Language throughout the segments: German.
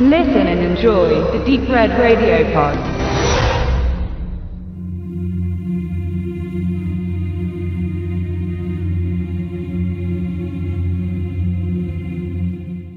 Listen and enjoy the Deep Red Radio Pod.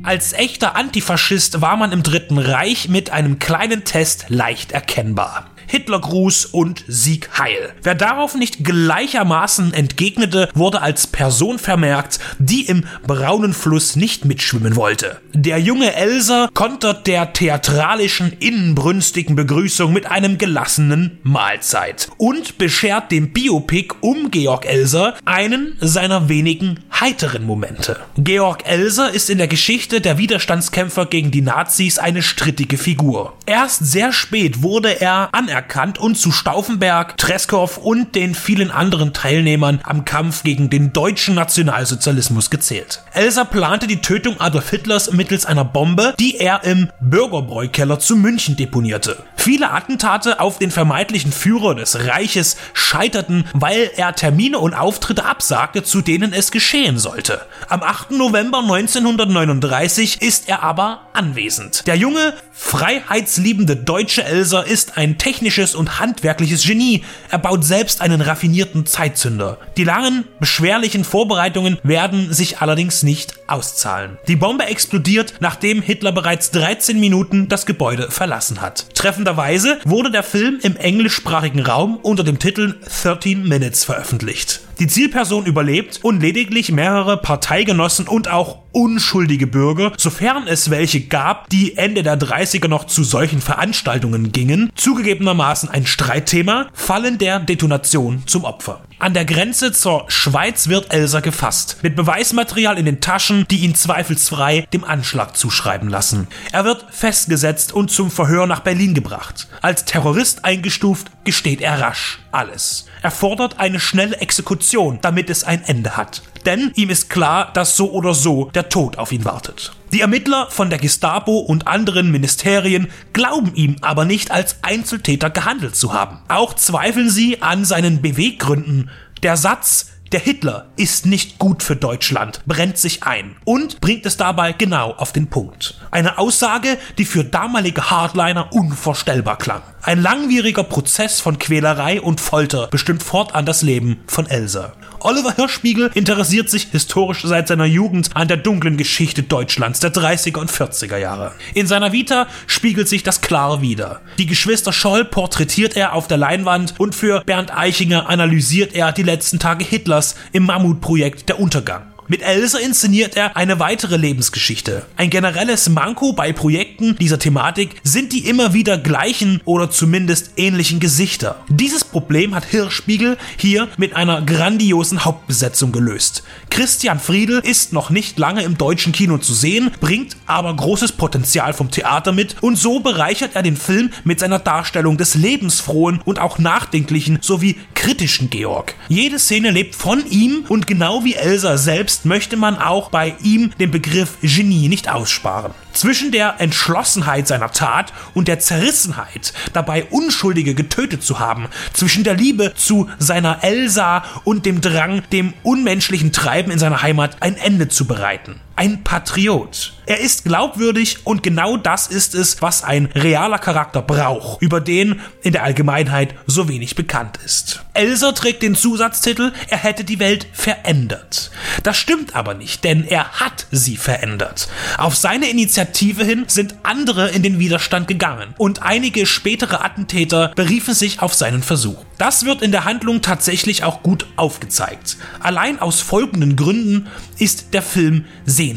Als echter Antifaschist war man im Dritten Reich mit einem kleinen Test leicht erkennbar. Hitlergruß und Sieg Heil. Wer darauf nicht gleichermaßen entgegnete, wurde als Person vermerkt, die im braunen Fluss nicht mitschwimmen wollte. Der junge Elser kontert der theatralischen, innenbrünstigen Begrüßung mit einem gelassenen Mahlzeit und beschert dem Biopic um Georg Elser einen seiner wenigen heiteren Momente. Georg Elser ist in der Geschichte der Widerstandskämpfer gegen die Nazis eine strittige Figur. Erst sehr spät wurde er anerkannt anerkannt und zu Stauffenberg, Treskow und den vielen anderen Teilnehmern am Kampf gegen den deutschen Nationalsozialismus gezählt. Elsa plante die Tötung Adolf Hitlers mittels einer Bombe, die er im Bürgerbräukeller zu München deponierte. Viele Attentate auf den vermeintlichen Führer des Reiches scheiterten, weil er Termine und Auftritte absagte, zu denen es geschehen sollte. Am 8. November 1939 ist er aber anwesend. Der junge, freiheitsliebende deutsche Elsa ist ein technisches und handwerkliches Genie. Er baut selbst einen raffinierten Zeitzünder. Die langen, beschwerlichen Vorbereitungen werden sich allerdings nicht auszahlen. Die Bombe explodiert, nachdem Hitler bereits 13 Minuten das Gebäude verlassen hat. Treffenderweise wurde der Film im englischsprachigen Raum unter dem Titel 13 Minutes veröffentlicht. Die Zielperson überlebt und lediglich mehrere Parteigenossen und auch unschuldige Bürger, sofern es welche gab, die Ende der 30er noch zu solchen Veranstaltungen gingen, zugegebenermaßen ein Streitthema, fallen der Detonation zum Opfer. An der Grenze zur Schweiz wird Elsa gefasst, mit Beweismaterial in den Taschen, die ihn zweifelsfrei dem Anschlag zuschreiben lassen. Er wird festgesetzt und zum Verhör nach Berlin gebracht. Als Terrorist eingestuft, gesteht er rasch alles. Er fordert eine schnelle Exekution, damit es ein Ende hat. Denn ihm ist klar, dass so oder so der Tod auf ihn wartet. Die Ermittler von der Gestapo und anderen Ministerien glauben ihm aber nicht als Einzeltäter gehandelt zu haben. Auch zweifeln sie an seinen Beweggründen. Der Satz, der Hitler ist nicht gut für Deutschland, brennt sich ein und bringt es dabei genau auf den Punkt. Eine Aussage, die für damalige Hardliner unvorstellbar klang. Ein langwieriger Prozess von Quälerei und Folter bestimmt fortan das Leben von Elsa. Oliver Hirschspiegel interessiert sich historisch seit seiner Jugend an der dunklen Geschichte Deutschlands der 30er und 40er Jahre. In seiner Vita spiegelt sich das klar wider. Die Geschwister Scholl porträtiert er auf der Leinwand und für Bernd Eichinger analysiert er die letzten Tage Hitlers im Mammutprojekt Der Untergang. Mit Elsa inszeniert er eine weitere Lebensgeschichte. Ein generelles Manko bei Projekten dieser Thematik sind die immer wieder gleichen oder zumindest ähnlichen Gesichter. Dieses Problem hat Hirschspiegel hier mit einer grandiosen Hauptbesetzung gelöst. Christian Friedel ist noch nicht lange im deutschen Kino zu sehen, bringt aber großes Potenzial vom Theater mit und so bereichert er den Film mit seiner Darstellung des lebensfrohen und auch nachdenklichen sowie kritischen Georg. Jede Szene lebt von ihm und genau wie Elsa selbst möchte man auch bei ihm den Begriff Genie nicht aussparen. Zwischen der Entschlossenheit seiner Tat und der Zerrissenheit, dabei Unschuldige getötet zu haben, zwischen der Liebe zu seiner Elsa und dem Drang, dem unmenschlichen Treiben in seiner Heimat ein Ende zu bereiten. Ein Patriot. Er ist glaubwürdig und genau das ist es, was ein realer Charakter braucht, über den in der Allgemeinheit so wenig bekannt ist. Elsa trägt den Zusatztitel, er hätte die Welt verändert. Das stimmt aber nicht, denn er hat sie verändert. Auf seine Initiative hin sind andere in den Widerstand gegangen und einige spätere Attentäter beriefen sich auf seinen Versuch. Das wird in der Handlung tatsächlich auch gut aufgezeigt. Allein aus folgenden Gründen ist der Film sehenswert.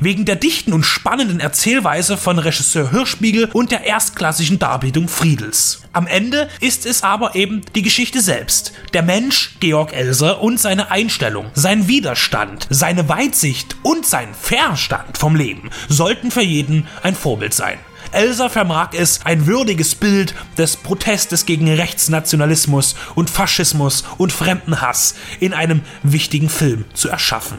Wegen der dichten und spannenden Erzählweise von Regisseur Hirschspiegel und der erstklassigen Darbietung Friedels. Am Ende ist es aber eben die Geschichte selbst. Der Mensch Georg Elser und seine Einstellung, sein Widerstand, seine Weitsicht und sein Verstand vom Leben sollten für jeden ein Vorbild sein. Elsa vermag es, ein würdiges Bild des Protestes gegen Rechtsnationalismus und Faschismus und Fremdenhass in einem wichtigen Film zu erschaffen.